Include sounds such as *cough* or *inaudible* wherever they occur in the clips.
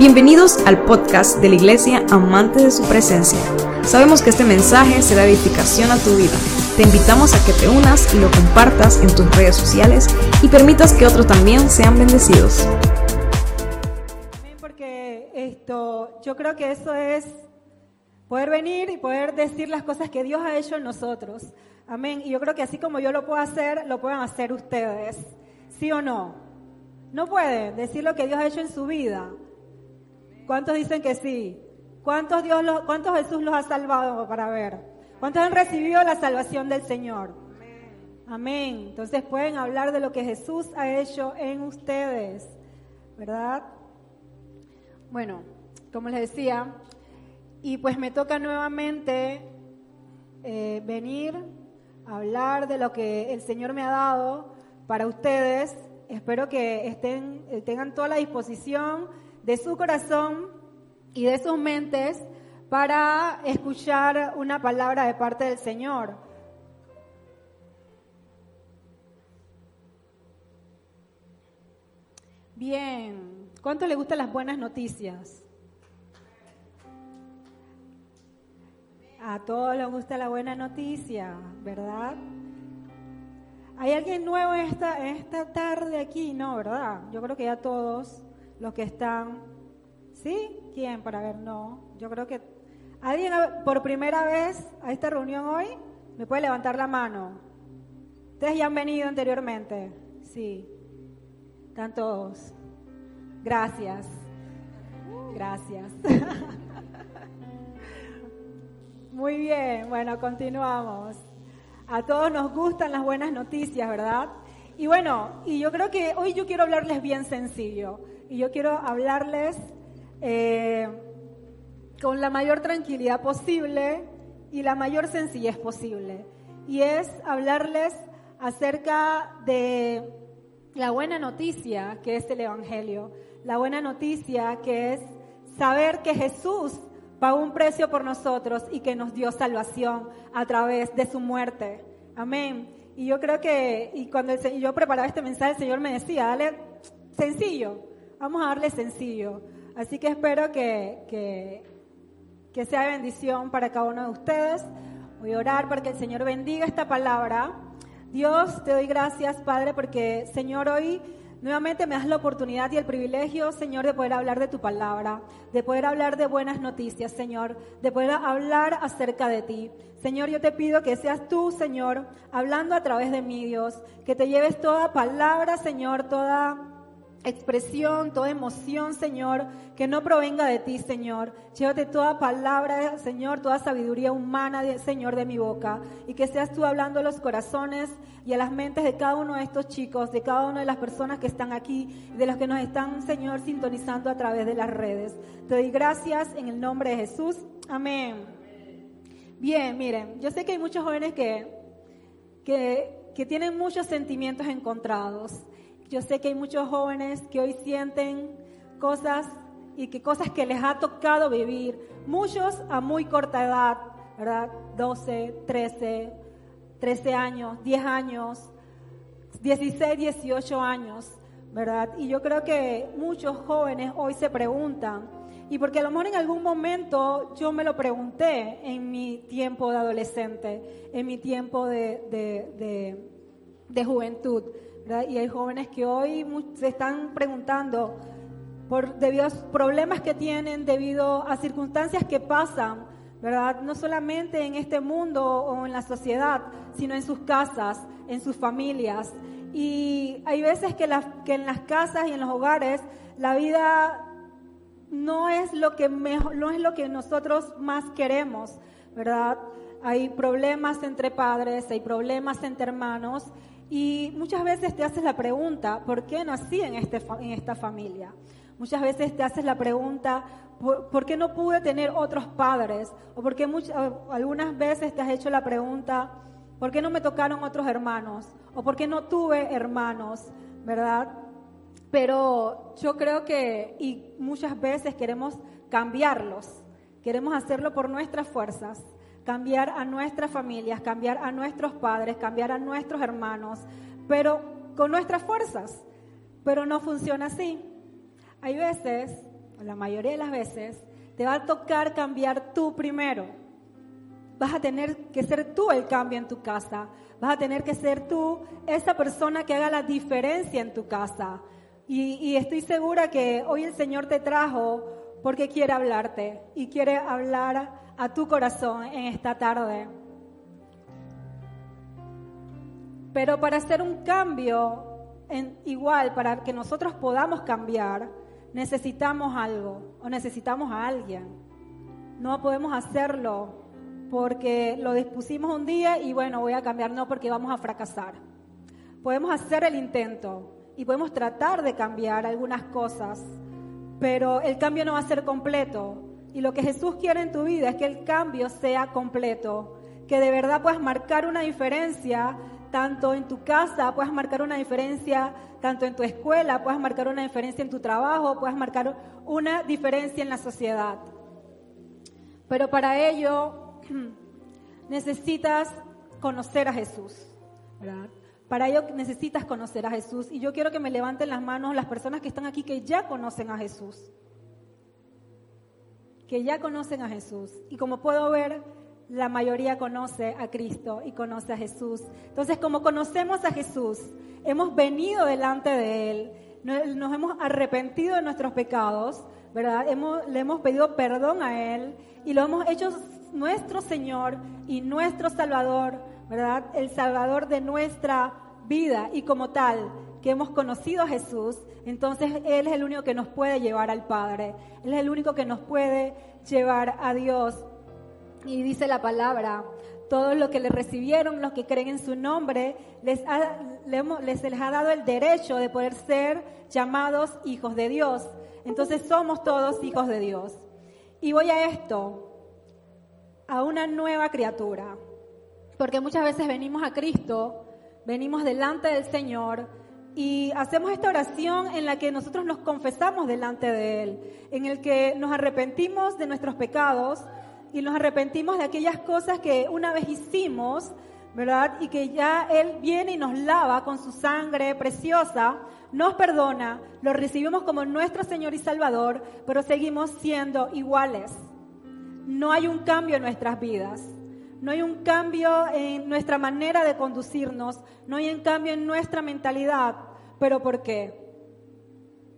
Bienvenidos al podcast de la Iglesia Amante de su Presencia. Sabemos que este mensaje será edificación a tu vida. Te invitamos a que te unas y lo compartas en tus redes sociales y permitas que otros también sean bendecidos. Porque esto, yo creo que eso es poder venir y poder decir las cosas que Dios ha hecho en nosotros. Amén. Y yo creo que así como yo lo puedo hacer, lo pueden hacer ustedes. ¿Sí o no? No pueden decir lo que Dios ha hecho en su vida. ¿Cuántos dicen que sí? ¿Cuántos, Dios ¿Cuántos Jesús los ha salvado para ver? ¿Cuántos han recibido la salvación del Señor? Amén. Entonces pueden hablar de lo que Jesús ha hecho en ustedes, ¿verdad? Bueno, como les decía, y pues me toca nuevamente eh, venir a hablar de lo que el Señor me ha dado para ustedes. Espero que estén, eh, tengan toda la disposición de su corazón y de sus mentes para escuchar una palabra de parte del Señor. Bien, ¿cuánto le gustan las buenas noticias? A todos les gusta la buena noticia, ¿verdad? ¿Hay alguien nuevo esta, esta tarde aquí? No, ¿verdad? Yo creo que ya todos los que están, ¿sí? ¿Quién? Para ver, no. Yo creo que alguien por primera vez a esta reunión hoy me puede levantar la mano. Ustedes ya han venido anteriormente, sí. Están todos. Gracias. Gracias. *laughs* Muy bien, bueno, continuamos. A todos nos gustan las buenas noticias, ¿verdad? Y bueno, y yo creo que hoy yo quiero hablarles bien sencillo y yo quiero hablarles eh, con la mayor tranquilidad posible y la mayor sencillez posible. Y es hablarles acerca de la buena noticia que es el Evangelio, la buena noticia que es saber que Jesús pagó un precio por nosotros y que nos dio salvación a través de su muerte. Amén. Y yo creo que, y cuando yo preparaba este mensaje, el Señor me decía, dale sencillo, Vamos a darle sencillo. Así que espero que, que, sea bendición para cada uno de ustedes. Voy a orar para que el Señor bendiga esta palabra. Dios, te doy gracias, Padre, porque, Señor, hoy nuevamente me das la oportunidad y el privilegio, Señor, de poder hablar de tu palabra, de poder hablar de buenas noticias, Señor, de poder hablar acerca de ti. Señor, yo te pido que seas tú, Señor, hablando a través de mí, Dios, que te lleves toda palabra, Señor, toda expresión, toda emoción, Señor, que no provenga de ti, Señor. Llévate toda palabra, Señor, toda sabiduría humana, Señor, de mi boca. Y que seas tú hablando a los corazones y a las mentes de cada uno de estos chicos, de cada una de las personas que están aquí, de los que nos están, Señor, sintonizando a través de las redes. Te doy gracias en el nombre de Jesús. Amén. Bien, miren, yo sé que hay muchos jóvenes que, que, que tienen muchos sentimientos encontrados. Yo sé que hay muchos jóvenes que hoy sienten cosas y que cosas que les ha tocado vivir, muchos a muy corta edad, ¿verdad? 12, 13, 13 años, 10 años, 16, 18 años, ¿verdad? Y yo creo que muchos jóvenes hoy se preguntan, y porque a lo mejor en algún momento yo me lo pregunté en mi tiempo de adolescente, en mi tiempo de, de, de juventud. Y hay jóvenes que hoy se están preguntando por debido a problemas que tienen, debido a circunstancias que pasan, ¿verdad? No solamente en este mundo o en la sociedad, sino en sus casas, en sus familias. Y hay veces que, que en las casas y en los hogares la vida no es lo que no es lo que nosotros más queremos, ¿verdad? Hay problemas entre padres, hay problemas entre hermanos y muchas veces te haces la pregunta, ¿por qué nací en, este, en esta familia? Muchas veces te haces la pregunta, ¿por, qué no pude tener otros padres? O porque muchas, algunas veces te has hecho la pregunta, ¿por qué no me tocaron otros hermanos? O ¿por qué no tuve hermanos? ¿Verdad? Pero yo creo que, y muchas veces queremos cambiarlos, queremos hacerlo por nuestras fuerzas cambiar a nuestras familias, cambiar a nuestros padres, cambiar a nuestros hermanos, pero con nuestras fuerzas. Pero no funciona así. Hay veces, la mayoría de las veces, te va a tocar cambiar tú primero. Vas a tener que ser tú el cambio en tu casa. Vas a tener que ser tú esa persona que haga la diferencia en tu casa. Y, y estoy segura que hoy el Señor te trajo porque quiere hablarte y quiere hablar a tu corazón en esta tarde. Pero para hacer un cambio, igual, para que nosotros podamos cambiar, necesitamos algo o necesitamos a alguien. No podemos hacerlo porque lo dispusimos un día y bueno, voy a cambiar, no porque vamos a fracasar. Podemos hacer el intento y podemos tratar de cambiar algunas cosas, pero el cambio no va a ser completo. Y lo que Jesús quiere en tu vida es que el cambio sea completo, que de verdad puedas marcar una diferencia tanto en tu casa, puedas marcar una diferencia, tanto en tu escuela, puedas marcar una diferencia en tu trabajo, puedas marcar una diferencia en la sociedad. Pero para ello *clears throat* necesitas conocer a Jesús. Para ello necesitas conocer a Jesús. Y yo quiero que me levanten las manos las personas que están aquí que ya conocen a Jesús. Que ya conocen a Jesús. Y como puedo ver, la mayoría conoce a Cristo y conoce a Jesús. Entonces, como conocemos a Jesús, hemos venido delante de Él, nos hemos arrepentido de nuestros pecados, ¿verdad? Hemos, le hemos pedido perdón a Él y lo hemos hecho nuestro Señor y nuestro Salvador, ¿verdad? El Salvador de nuestra vida y como tal que hemos conocido a Jesús, entonces Él es el único que nos puede llevar al Padre, Él es el único que nos puede llevar a Dios. Y dice la palabra, todos los que le recibieron, los que creen en su nombre, les, ha, les, les ha dado el derecho de poder ser llamados hijos de Dios. Entonces somos todos hijos de Dios. Y voy a esto, a una nueva criatura. Porque muchas veces venimos a Cristo, venimos delante del Señor y hacemos esta oración en la que nosotros nos confesamos delante de Él, en el que nos arrepentimos de nuestros pecados, y nos arrepentimos de aquellas cosas que una vez hicimos, ¿verdad? Y que ya Él viene y nos lava con su sangre preciosa, nos perdona, lo recibimos como nuestro Señor y Salvador, pero seguimos siendo iguales. No hay un cambio en nuestras vidas. No hay un cambio en nuestra manera de conducirnos, no hay un cambio en nuestra mentalidad. ¿Pero por qué?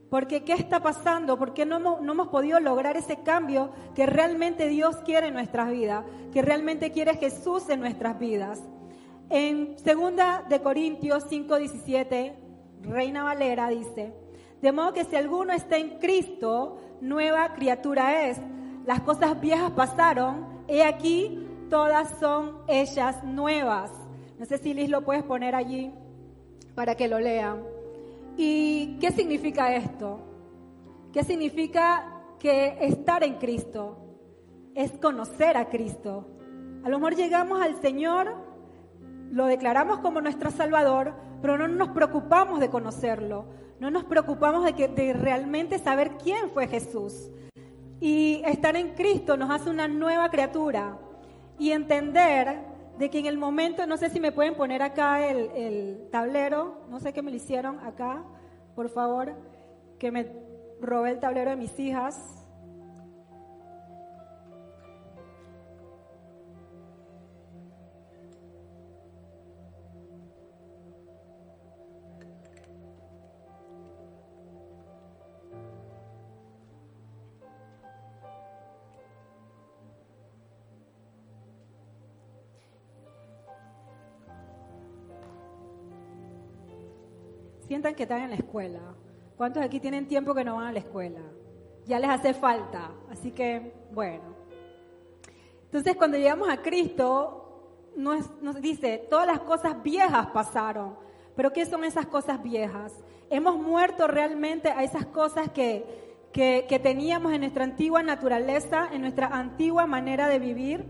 Porque ¿qué está pasando? ¿Por qué no hemos, no hemos podido lograr ese cambio que realmente Dios quiere en nuestras vidas? Que realmente quiere Jesús en nuestras vidas. En 2 de Corintios 5:17, Reina Valera dice, de modo que si alguno está en Cristo, nueva criatura es. Las cosas viejas pasaron, he aquí, todas son ellas nuevas. No sé si Liz lo puedes poner allí para que lo lean. ¿Y qué significa esto? ¿Qué significa que estar en Cristo es conocer a Cristo? A lo mejor llegamos al Señor, lo declaramos como nuestro Salvador, pero no nos preocupamos de conocerlo, no nos preocupamos de, que, realmente saber quién fue Jesús. Y estar en Cristo nos hace una nueva criatura y entender de que en el momento, no sé si me pueden poner acá el, tablero, no sé qué me lo hicieron acá, por favor, que me robé el tablero de mis hijas. Sientan que están en la escuela. ¿Cuántos aquí tienen tiempo que no van a la escuela? Ya les hace falta. Así que, bueno. Entonces, cuando llegamos a Cristo, nos, nos dice, todas las cosas viejas pasaron. Pero ¿qué son esas cosas viejas? Hemos muerto realmente a esas cosas que, que, teníamos en nuestra antigua naturaleza, en nuestra antigua manera de vivir.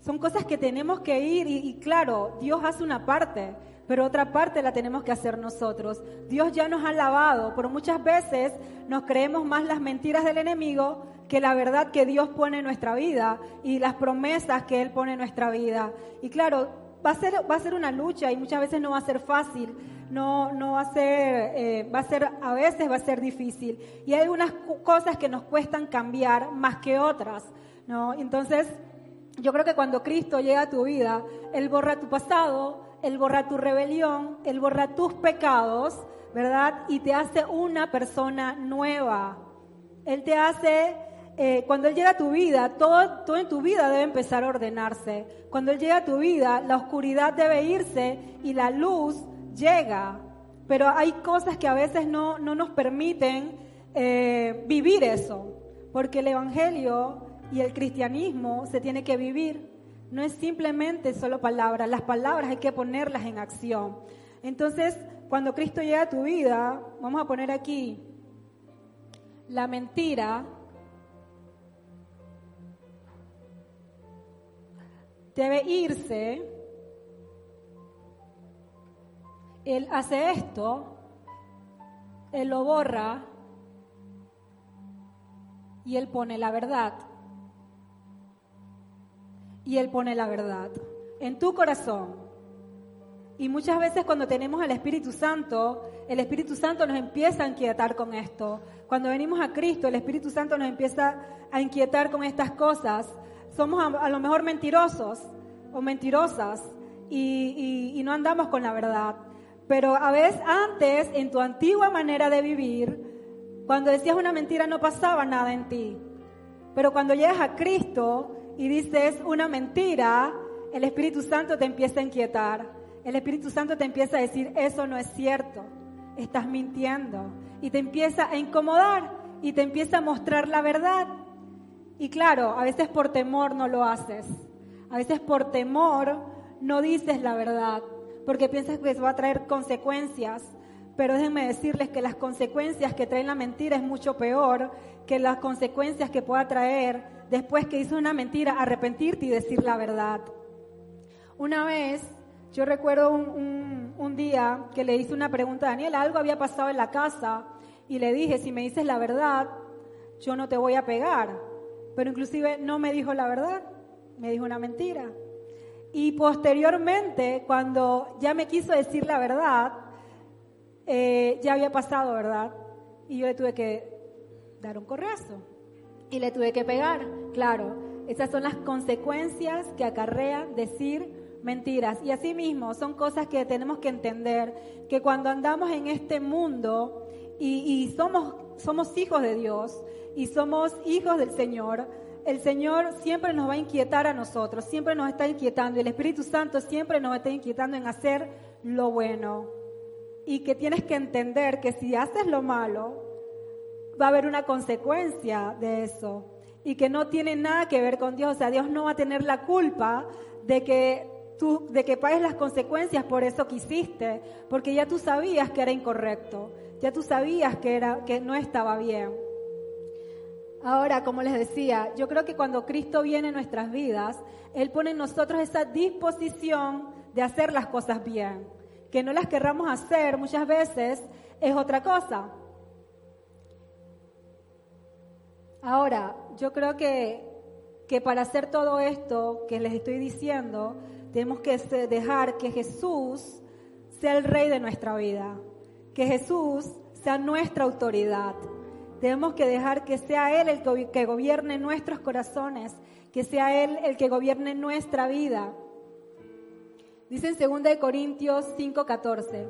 Son cosas que tenemos que ir y, y claro, Dios hace una parte pero otra parte la tenemos que hacer nosotros. Dios ya nos ha lavado, pero muchas veces nos creemos más las mentiras del enemigo que la verdad que Dios pone en nuestra vida y las promesas que Él pone en nuestra vida. Y claro, va a ser, va a ser una lucha y muchas veces no va a ser fácil. no, no va a ser, eh, va a ser, a veces va a ser difícil. Y hay algunas cosas que nos cuestan cambiar más que otras, ¿no? Entonces, yo creo que cuando Cristo llega a tu vida, Él borra tu pasado, Él borra tu rebelión, Él borra tus pecados, ¿verdad? Y te hace una persona nueva. Él te hace eh, cuando Él llega a tu vida, todo, todo en tu vida debe empezar a ordenarse. Cuando Él llega a tu vida, la oscuridad debe irse y la luz llega. Pero hay cosas que a veces no, no nos permiten eh, vivir eso, porque el Evangelio y el cristianismo se tiene que vivir. No es simplemente solo palabras, las palabras hay que ponerlas en acción. Entonces, cuando Cristo llega a tu vida, vamos a poner aquí la mentira debe irse, él hace esto, él lo borra y él pone la verdad. Y él pone la verdad en tu corazón. Y muchas veces cuando tenemos al Espíritu Santo, el Espíritu Santo nos empieza a inquietar con esto. Cuando venimos a Cristo, el Espíritu Santo nos empieza a inquietar con estas cosas somos a, lo mejor mentirosos o mentirosas y, no andamos con la verdad. Pero a veces antes, en tu antigua manera de vivir, cuando decías una mentira no pasaba nada en ti. Pero cuando llegas a Cristo y dices una mentira, el Espíritu Santo te empieza a inquietar. El Espíritu Santo te empieza a decir, eso no es cierto, estás mintiendo. Y te empieza a incomodar y te empieza a mostrar la verdad. Y claro, a veces por temor no lo haces. A veces por temor no dices la verdad, porque piensas que eso va a traer consecuencias. Pero déjenme decirles que las consecuencias que trae la mentira es mucho peor que las consecuencias que pueda traer después que hizo una mentira, arrepentirte y decir la verdad. Una vez, yo recuerdo un, un día que le hice una pregunta a Daniel, algo había pasado en la casa y le dije, si me dices la verdad, yo no te voy a pegar pero inclusive no me dijo la verdad, me dijo una mentira. Y posteriormente, cuando ya me quiso decir la verdad, eh, ya había pasado, ¿verdad? Y yo le tuve que dar un correazo y le tuve que pegar. Claro, esas son las consecuencias que acarrean decir mentiras. Y asimismo, son cosas que tenemos que entender, que cuando andamos en este mundo y, y somos, somos hijos de Dios, y somos hijos del Señor, el Señor siempre nos va a inquietar a nosotros, siempre nos está inquietando y el Espíritu Santo siempre nos está inquietando en hacer lo bueno. Y que tienes que entender que si haces lo malo, va a haber una consecuencia de eso. Y que no tiene nada que ver con Dios. O sea, Dios no va a tener la culpa de que tú, de que pagues las consecuencias por eso que hiciste, porque ya tú sabías que era incorrecto, ya tú sabías que, era, que no estaba bien. Ahora, como les decía, yo creo que cuando Cristo viene en nuestras vidas, Él pone en nosotros esa disposición de hacer las cosas bien. Que no las querramos hacer muchas veces es otra cosa. Ahora, yo creo que, que para hacer todo esto que les estoy diciendo, tenemos que dejar que Jesús sea el rey de nuestra vida, que Jesús sea nuestra autoridad. Tenemos que dejar que sea Él el que gobierne nuestros corazones, que sea Él el que gobierne nuestra vida. Dice en 2 Corintios 5:14,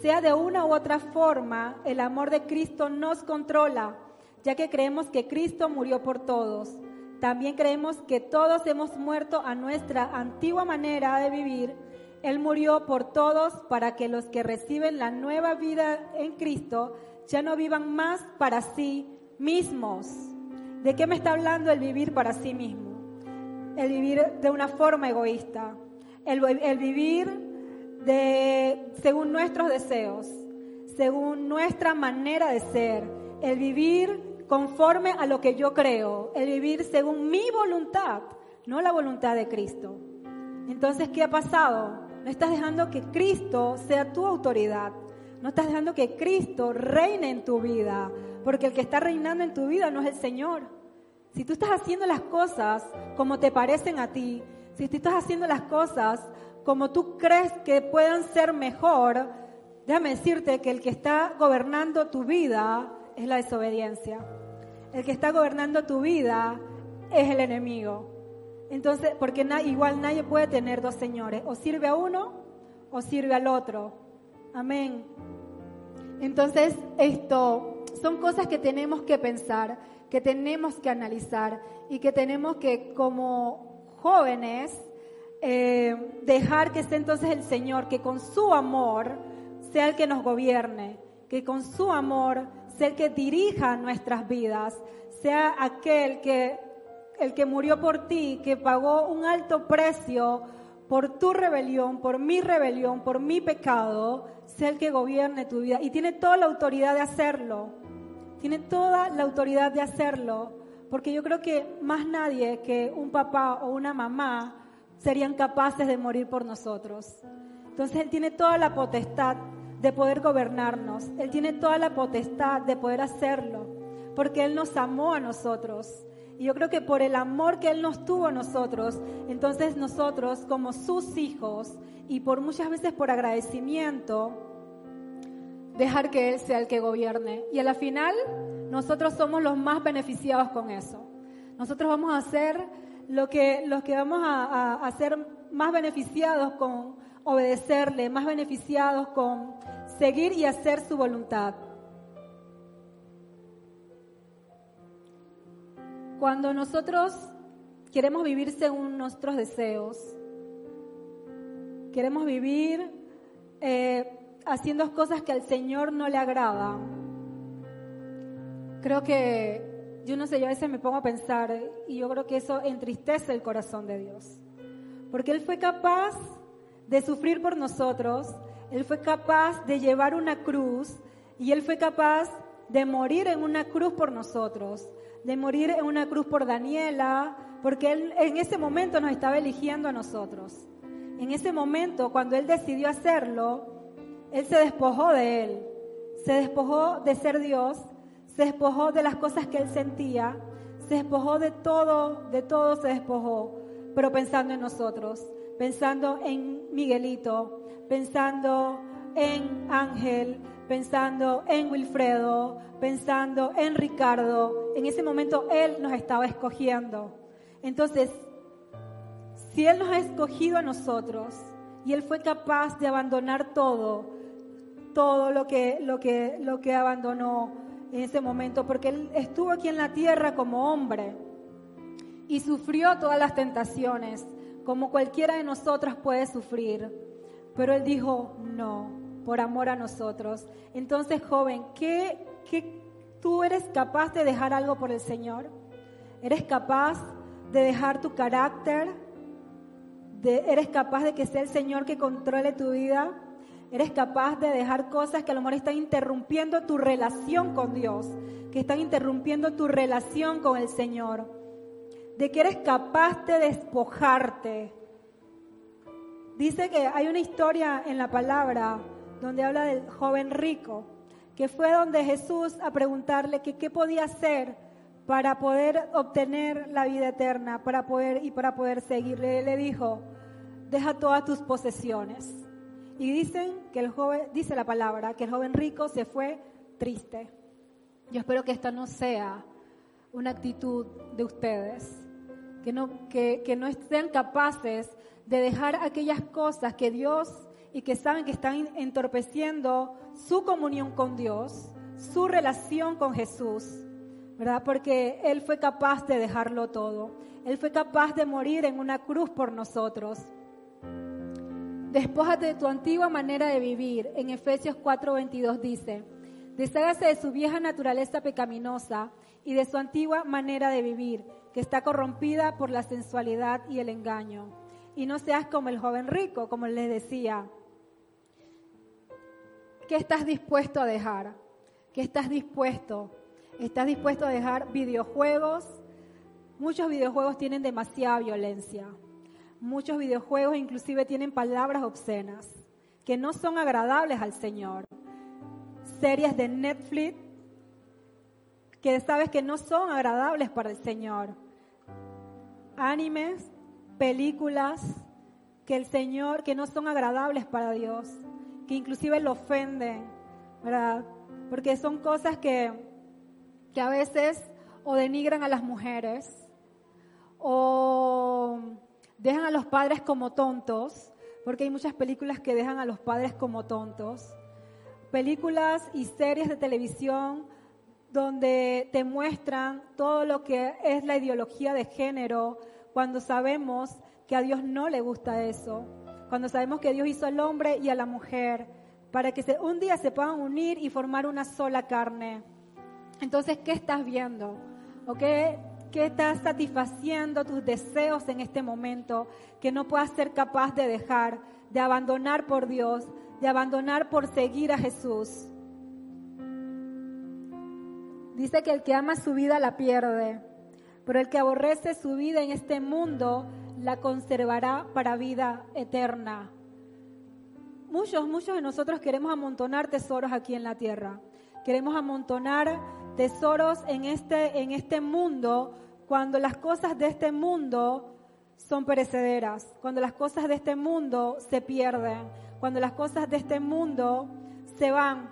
sea de una u otra forma, el amor de Cristo nos controla, ya que creemos que Cristo murió por todos. También creemos que todos hemos muerto a nuestra antigua manera de vivir. Él murió por todos para que los que reciben la nueva vida en Cristo ya no vivan más para sí mismos. ¿De qué me está hablando el vivir para sí mismo? El vivir de una forma egoísta, el, vivir de, según nuestros deseos, según nuestra manera de ser, el vivir conforme a lo que yo creo, el vivir según mi voluntad, no la voluntad de Cristo. Entonces, ¿qué ha pasado? No estás dejando que Cristo sea tu autoridad. No estás dejando que Cristo reine en tu vida, porque el que está reinando en tu vida no es el Señor. Si tú estás haciendo las cosas como te parecen a ti, si estás haciendo las cosas como tú crees que puedan ser mejor, déjame decirte que el que está gobernando tu vida es la desobediencia. El que está gobernando tu vida es el enemigo. Entonces, porque igual nadie puede tener dos señores, o sirve a uno o sirve al otro. Amén. Entonces, esto son cosas que tenemos que pensar, que tenemos que analizar y que tenemos que, como jóvenes, eh, dejar que esté entonces el Señor, que con su amor sea el que nos gobierne, que con su amor sea el que dirija nuestras vidas, sea aquel que, el que murió por ti, que pagó un alto precio por tu rebelión, por mi rebelión, por mi pecado, sea el que gobierne tu vida. Y tiene toda la autoridad de hacerlo. Tiene toda la autoridad de hacerlo. Porque yo creo que más nadie que un papá o una mamá serían capaces de morir por nosotros. Entonces Él tiene toda la potestad de poder gobernarnos. Él tiene toda la potestad de poder hacerlo. Porque Él nos amó a nosotros. Y yo creo que por el amor que Él nos tuvo a nosotros, entonces nosotros como sus hijos y por muchas veces por agradecimiento, dejar que Él sea el que gobierne. Y a la final, nosotros somos los más beneficiados con eso. Nosotros vamos a ser los que vamos a, a ser más beneficiados con obedecerle, más beneficiados con seguir y hacer su voluntad. Cuando nosotros queremos vivir según nuestros deseos, queremos vivir eh, haciendo cosas que al Señor no le agradan, creo que, yo no sé, yo a veces me pongo a pensar y yo creo que eso entristece el corazón de Dios. Porque Él fue capaz de sufrir por nosotros, Él fue capaz de llevar una cruz y Él fue capaz de morir en una cruz por nosotros de morir en una cruz por Daniela, porque Él en ese momento nos estaba eligiendo a nosotros. En ese momento, cuando Él decidió hacerlo, Él se despojó de Él, se despojó de ser Dios, se despojó de las cosas que Él sentía, se despojó de todo, de todo se despojó, pero pensando en nosotros, pensando en Miguelito, pensando en Ángel, pensando en Wilfredo, pensando en Ricardo. En ese momento Él nos estaba escogiendo. Entonces, si Él nos ha escogido a nosotros y Él fue capaz de abandonar todo, todo lo que, lo que, lo que abandonó en ese momento, porque Él estuvo aquí en la tierra como hombre y sufrió todas las tentaciones, como cualquiera de nosotras puede sufrir. Pero Él dijo, no, por amor a nosotros. Entonces, joven, ¿qué, ¿qué, tú eres capaz de dejar algo por el Señor? ¿Eres capaz de dejar tu carácter? ¿Eres capaz de que sea el Señor que controle tu vida? ¿Eres capaz de dejar cosas que a lo mejor están interrumpiendo tu relación con Dios? Que están interrumpiendo tu relación con el Señor. De que eres capaz de despojarte. Dice que hay una historia en la palabra donde habla del joven rico, que fue donde Jesús a preguntarle que qué podía hacer para poder obtener la vida eterna, para poder y para poder seguirle. Le dijo, deja todas tus posesiones. Y dicen que el joven, dice la palabra, que el joven rico se fue triste. Yo espero que esta no sea una actitud de ustedes, que no, que, no estén capaces de dejar aquellas cosas que Dios y que saben que están entorpeciendo su comunión con Dios, su relación con Jesús, ¿verdad? Porque Él fue capaz de dejarlo todo. Él fue capaz de morir en una cruz por nosotros. Despójate de tu antigua manera de vivir. En Efesios 4:22 dice, deshágase de su vieja naturaleza pecaminosa y de su antigua manera de vivir, que está corrompida por la sensualidad y el engaño. Y no seas como el joven rico, como les decía, ¿Qué estás dispuesto a dejar? ¿Qué estás dispuesto? ¿Estás dispuesto a dejar videojuegos? Muchos videojuegos tienen demasiada violencia. Muchos videojuegos inclusive tienen palabras obscenas que no son agradables al Señor. Series de Netflix que sabes que no son agradables para el Señor. Animes, películas que el Señor que no son agradables para Dios que inclusive lo ofenden, ¿verdad? Porque son cosas que, que a veces o denigran a las mujeres o dejan a los padres como tontos, porque hay muchas películas que dejan a los padres como tontos. Películas y series de televisión donde te muestran todo lo que es la ideología de género, cuando sabemos que a Dios no le gusta eso, cuando sabemos que Dios hizo al hombre y a la mujer, para que un día se puedan unir y formar una sola carne. Entonces, ¿qué estás viendo? ¿O qué, qué estás satisfaciendo tus deseos en este momento que no puedas ser capaz de dejar, de abandonar por Dios, de abandonar por seguir a Jesús? Dice que el que ama su vida la pierde, pero el que aborrece su vida en este mundo la conservará para vida eterna. Muchos, muchos de nosotros queremos amontonar tesoros aquí en la tierra. Queremos amontonar tesoros en este, en este mundo cuando las cosas de este mundo son perecederas, cuando las cosas de este mundo se pierden, cuando las cosas de este mundo se van,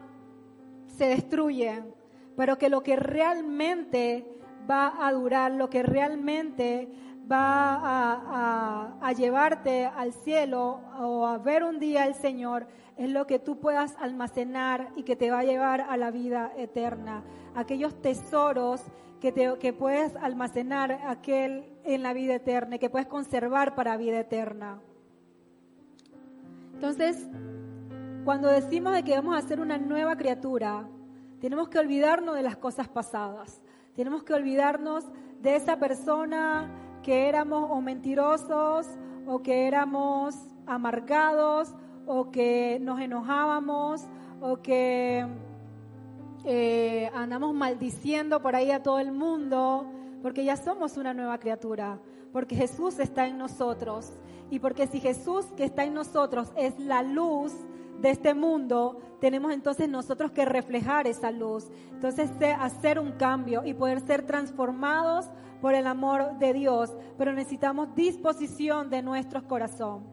se destruyen pero que lo que realmente va a durar, lo que realmente va a, llevarte al cielo o a ver un día al Señor, es lo que tú puedas almacenar y que te va a llevar a la vida eterna. Aquellos tesoros que, te, que puedes almacenar aquel en la vida eterna y que puedes conservar para vida eterna. Entonces, cuando decimos de que vamos a ser una nueva criatura, tenemos que olvidarnos de las cosas pasadas. Tenemos que olvidarnos de esa persona que éramos o mentirosos o que éramos amargados o que nos enojábamos o que eh, andamos maldiciendo por ahí a todo el mundo, porque ya somos una nueva criatura, porque Jesús está en nosotros. Y porque si Jesús que está en nosotros es la luz, de este mundo, tenemos entonces nosotros que reflejar esa luz. Entonces, hacer un cambio y poder ser transformados por el amor de Dios. Pero necesitamos disposición de nuestro corazón.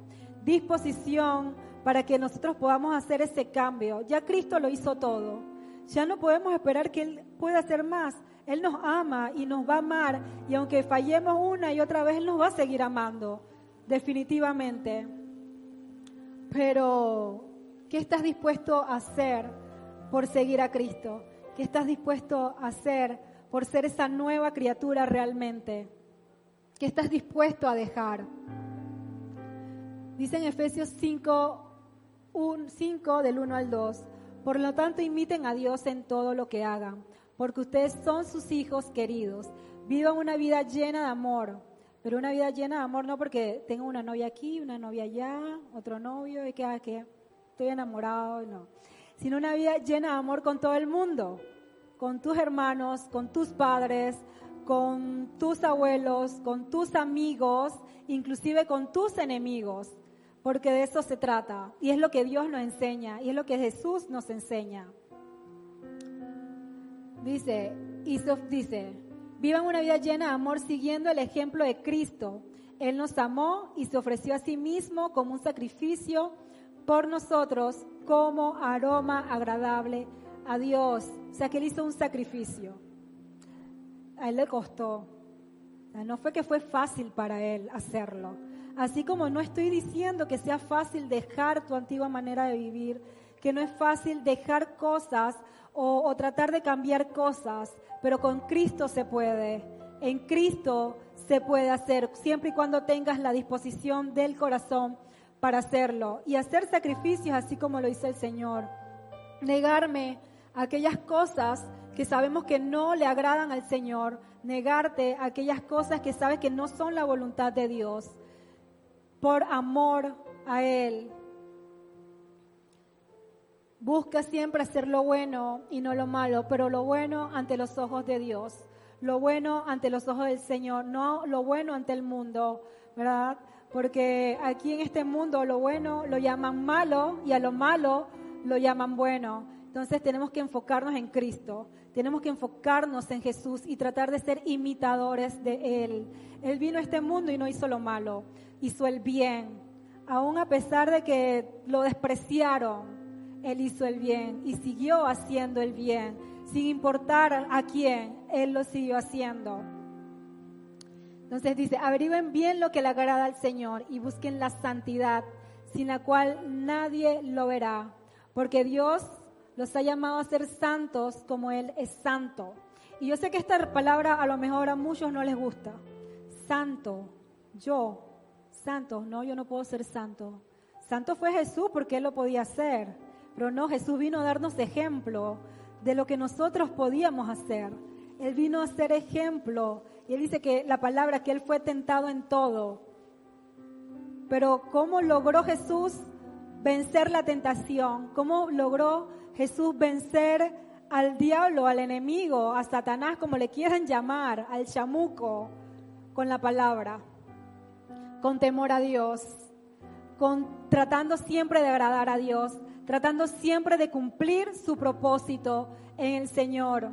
Disposición para que nosotros podamos hacer ese cambio. Ya Cristo lo hizo todo. Ya no podemos esperar que Él pueda hacer más. Él nos ama y nos va a amar. Y aunque fallemos una y otra vez, Él nos va a seguir amando. Definitivamente. Pero ¿Qué estás dispuesto a hacer por seguir a Cristo? ¿Qué estás dispuesto a hacer por ser esa nueva criatura realmente? ¿Qué estás dispuesto a dejar? Dice en Efesios 5, 5 del 1 al 2, por lo tanto imiten a Dios en todo lo que hagan, porque ustedes son sus hijos queridos. Vivan una vida llena de amor, pero una vida llena de amor no porque tengo una novia aquí, una novia allá, otro novio y que, ah, estoy enamorado, no. Sino una vida llena de amor con todo el mundo, con tus hermanos, con tus padres, con tus abuelos, con tus amigos, inclusive con tus enemigos, porque de eso se trata. Y es lo que Dios nos enseña, y es lo que Jesús nos enseña. Dice, dice, vivan una vida llena de amor siguiendo el ejemplo de Cristo. Él nos amó y se ofreció a sí mismo como un sacrificio por nosotros como aroma agradable a Dios. O sea que Él hizo un sacrificio. A Él le costó. No fue que fue fácil para Él hacerlo. Así como no estoy diciendo que sea fácil dejar tu antigua manera de vivir, que no es fácil dejar cosas o, tratar de cambiar cosas, pero con Cristo se puede. En Cristo se puede hacer, siempre y cuando tengas la disposición del corazón para hacerlo y hacer sacrificios así como lo hizo el Señor. Negarme aquellas cosas que sabemos que no le agradan al Señor, negarte aquellas cosas que sabes que no son la voluntad de Dios, por amor a Él. Busca siempre hacer lo bueno y no lo malo, pero lo bueno ante los ojos de Dios, lo bueno ante los ojos del Señor, no lo bueno ante el mundo, ¿verdad? porque aquí en este mundo lo bueno lo llaman malo y a lo malo lo llaman bueno. Entonces tenemos que enfocarnos en Cristo, tenemos que enfocarnos en Jesús y tratar de ser imitadores de Él. Él vino a este mundo y no hizo lo malo, hizo el bien, aún a pesar de que lo despreciaron, Él hizo el bien y siguió haciendo el bien, sin importar a quién, Él lo siguió haciendo. Entonces dice, averigüen bien lo que le agrada al Señor y busquen la santidad, sin la cual nadie lo verá, porque Dios los ha llamado a ser santos como Él es santo. Y yo sé que esta palabra a lo mejor a muchos no les gusta. Santo, yo, santo, no, yo no puedo ser santo. Santo fue Jesús porque Él lo podía hacer. Pero no, Jesús vino a darnos ejemplo de lo que nosotros podíamos hacer. Él vino a ser ejemplo. Y Él dice que la palabra, que Él fue tentado en todo. Pero ¿cómo logró Jesús vencer la tentación? ¿Cómo logró Jesús vencer al diablo, al enemigo, a Satanás, como le quieran llamar, al chamuco, con la palabra, con temor a Dios, tratando siempre de agradar a Dios, tratando siempre de cumplir su propósito en el Señor.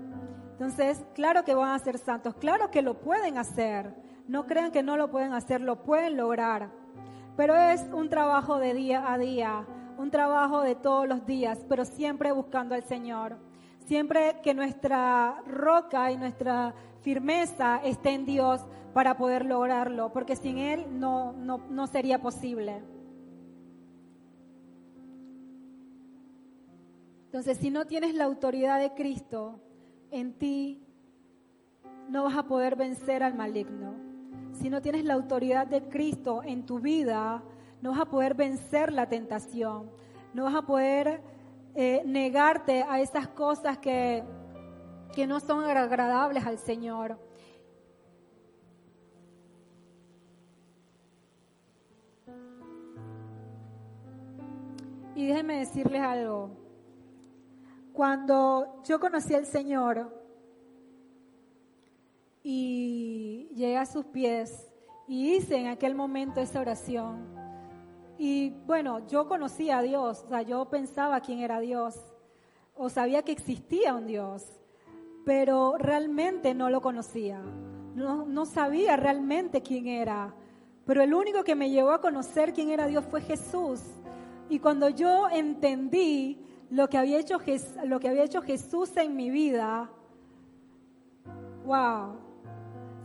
Entonces, claro que van a ser santos, claro que lo pueden hacer. No crean que no lo pueden hacer, lo pueden lograr. Pero es un trabajo de día a día, un trabajo de todos los días, pero siempre buscando al Señor. Siempre que nuestra roca y nuestra firmeza esté en Dios para poder lograrlo, porque sin Él no, no, no sería posible. Entonces, si no tienes la autoridad de Cristo en ti, no vas a poder vencer al maligno. Si no tienes la autoridad de Cristo en tu vida, no vas a poder vencer la tentación. No vas a poder eh, negarte a esas cosas que, que no son agradables al Señor. Y déjenme decirles algo. Cuando yo conocí al Señor y llegué a sus pies y hice en aquel momento esa oración, y bueno, yo conocía a Dios, o sea, yo pensaba quién era Dios, o sabía que existía un Dios, pero realmente no lo conocía, no, no sabía realmente quién era. Pero el único que me llevó a conocer quién era Dios fue Jesús. Y cuando yo entendí lo que había hecho, lo que había hecho Jesús en mi vida, wow,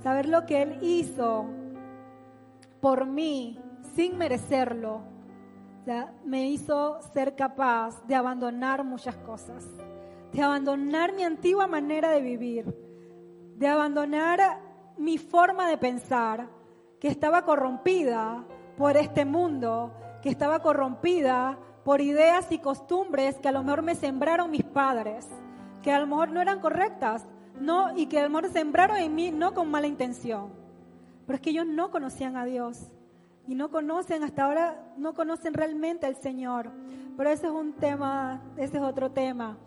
saber lo que Él hizo por mí sin merecerlo, me hizo ser capaz de abandonar muchas cosas, de abandonar mi antigua manera de vivir, de abandonar mi forma de pensar, que estaba corrompida por este mundo, que estaba corrompida por ideas y costumbres que a lo mejor me sembraron mis padres, que a lo mejor no eran correctas, no, y que a lo mejor sembraron en mí no con mala intención. Pero es que ellos no conocían a Dios y no conocen, hasta ahora no conocen realmente al Señor. Pero ese es un tema, ese es otro tema.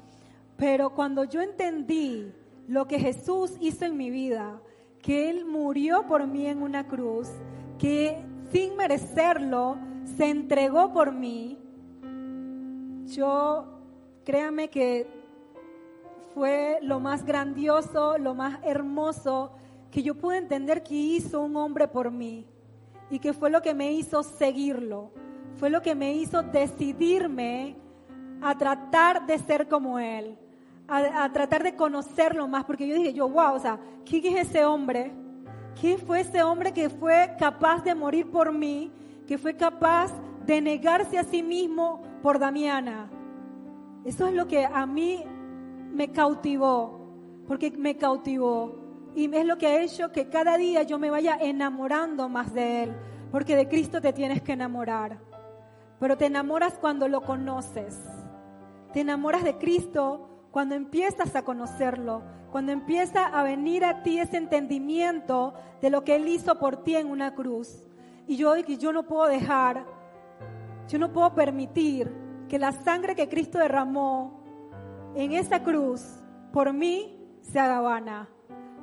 Pero cuando yo entendí lo que Jesús hizo en mi vida, que Él murió por mí en una cruz, que sin merecerlo se entregó por mí, yo, créame que fue lo más grandioso, lo más hermoso que yo pude entender que hizo un hombre por mí y que fue lo que me hizo seguirlo, fue lo que me hizo decidirme a tratar de ser como él, a, tratar de conocerlo más, porque yo dije, yo, wow, o sea, ¿quién es ese hombre? ¿Quién fue ese hombre que fue capaz de morir por mí, que fue capaz de negarse a sí mismo por Damiana. Eso es lo que a mí me cautivó, porque me cautivó. Y es lo que ha hecho que cada día yo me vaya enamorando más de Él, porque de Cristo te tienes que enamorar. Pero te enamoras cuando lo conoces. Te enamoras de Cristo cuando empiezas a conocerlo, cuando empieza a venir a ti ese entendimiento de lo que Él hizo por ti en una cruz. Y yo, yo no puedo dejar yo no puedo permitir que la sangre que Cristo derramó en esa cruz por mí se haga vana.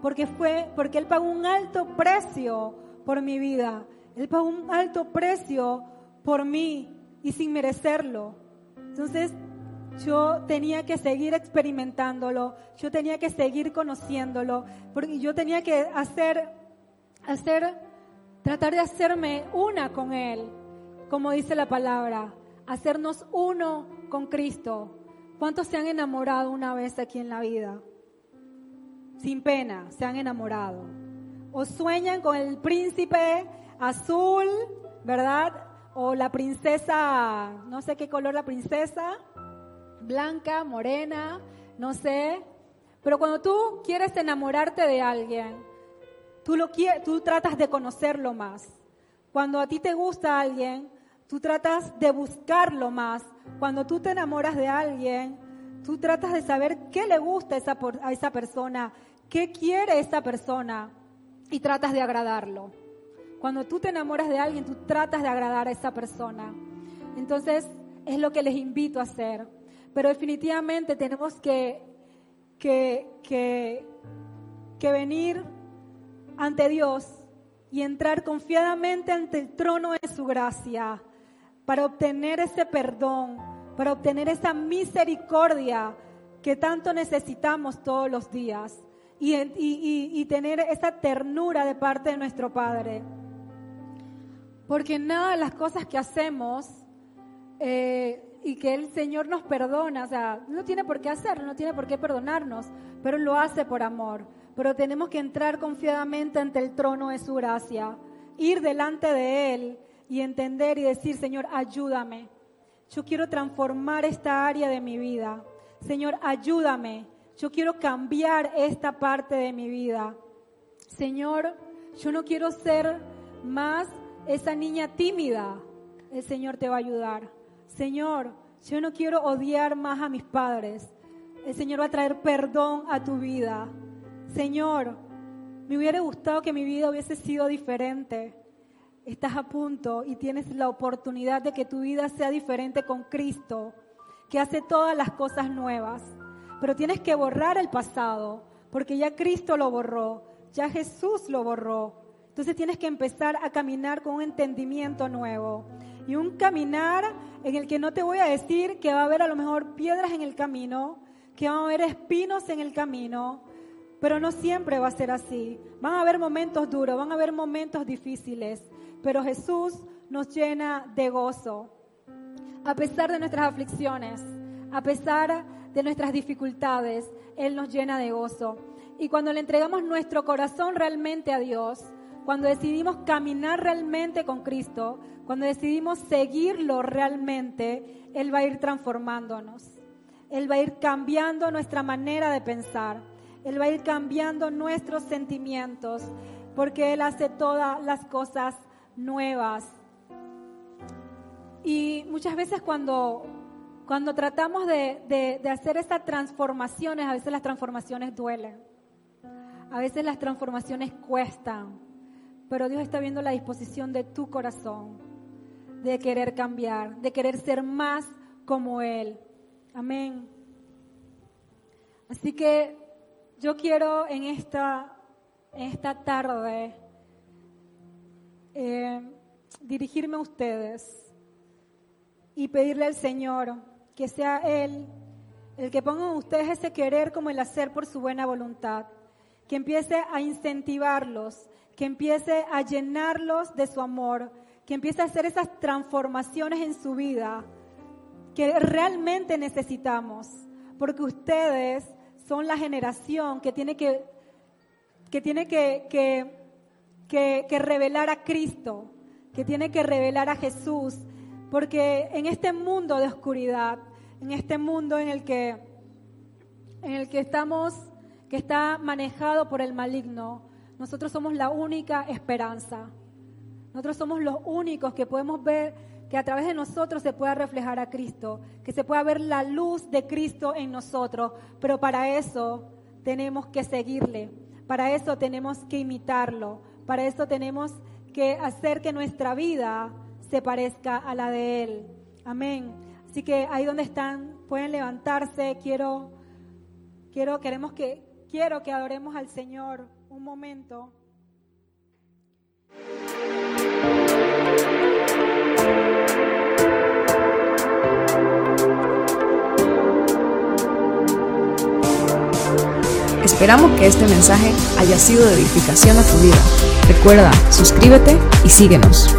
Porque fue, porque Él pagó un alto precio por mi vida. Él pagó un alto precio por mí y sin merecerlo. Entonces, yo tenía que seguir experimentándolo, yo tenía que seguir conociéndolo, porque yo tenía que hacer, hacer, tratar de hacerme una con Él como dice la palabra, hacernos uno con Cristo? ¿Cuántos se han enamorado una vez aquí en la vida? Sin pena, se han enamorado. O sueñan con el príncipe azul, ¿verdad? O la princesa, no sé qué color la princesa, blanca, morena, no sé. Pero cuando tú quieres enamorarte de alguien, tú, lo, tú tratas de conocerlo más. Cuando a ti te gusta alguien, tú tratas de buscarlo más. Cuando tú te enamoras de alguien, tú tratas de saber qué le gusta a esa, a esa persona, qué quiere esa persona y tratas de agradarlo. Cuando tú te enamoras de alguien, tú tratas de agradar a esa persona. Entonces, es lo que les invito a hacer. Pero definitivamente tenemos que, que, que, venir ante Dios y entrar confiadamente ante el trono de su gracia para obtener ese perdón, para obtener esa misericordia que tanto necesitamos todos los días y, y, tener esa ternura de parte de nuestro Padre. Porque nada de las cosas que hacemos eh, y que el Señor nos perdona, o sea, no tiene por qué hacerlo, no tiene por qué perdonarnos, pero lo hace por amor. Pero tenemos que entrar confiadamente ante el trono de su gracia, ir delante de Él y entender y decir, Señor, ayúdame. Yo quiero transformar esta área de mi vida. Señor, ayúdame. Yo quiero cambiar esta parte de mi vida. Señor, yo no quiero ser más esa niña tímida. El Señor te va a ayudar. Señor, yo no quiero odiar más a mis padres. El Señor va a traer perdón a tu vida. Señor, me hubiera gustado que mi vida hubiese sido diferente. Estás a punto y tienes la oportunidad de que tu vida sea diferente con Cristo, que hace todas las cosas nuevas. Pero tienes que borrar el pasado, porque ya Cristo lo borró, ya Jesús lo borró. Entonces tienes que empezar a caminar con un entendimiento nuevo y un caminar en el que no te voy a decir que va a haber a lo mejor piedras en el camino, que van a haber espinos en el camino, pero no siempre va a ser así. Van a haber momentos duros, van a haber momentos difíciles, pero Jesús nos llena de gozo. A pesar de nuestras aflicciones, a pesar de nuestras dificultades, Él nos llena de gozo. Y cuando le entregamos nuestro corazón realmente a Dios, cuando decidimos caminar realmente con Cristo, cuando decidimos seguirlo realmente, Él va a ir transformándonos. Él va a ir cambiando nuestra manera de pensar. Él va a ir cambiando nuestros sentimientos, porque Él hace todas las cosas nuevas. Y muchas veces cuando, cuando tratamos de, de hacer estas transformaciones, a veces las transformaciones duelen. A veces las transformaciones cuestan. Pero Dios está viendo la disposición de tu corazón, de querer cambiar, de querer ser más como Él. Amén. Así que yo quiero en esta, esta tarde eh, dirigirme a ustedes y pedirle al Señor que sea Él el que ponga en ustedes ese querer como el hacer por su buena voluntad, que empiece a incentivarlos, que empiece a llenarlos de su amor, que empiece a hacer esas transformaciones en su vida que realmente necesitamos, porque ustedes son la generación que tiene que, que, tiene que, que, que, revelar a Cristo, que tiene que revelar a Jesús, porque en este mundo de oscuridad, en este mundo en el que, en el que estamos, que está manejado por el maligno, nosotros somos la única esperanza. Nosotros somos los únicos que podemos ver que a través de nosotros se pueda reflejar a Cristo, que se pueda ver la luz de Cristo en nosotros, pero para eso tenemos que seguirle, para eso tenemos que imitarlo, para eso tenemos que hacer que nuestra vida se parezca a la de Él. Amén. Así que ahí donde están, pueden levantarse. Quiero, quiero, queremos que, quiero que adoremos al Señor un momento. Esperamos que este mensaje haya sido de edificación a tu vida. Recuerda, suscríbete y síguenos.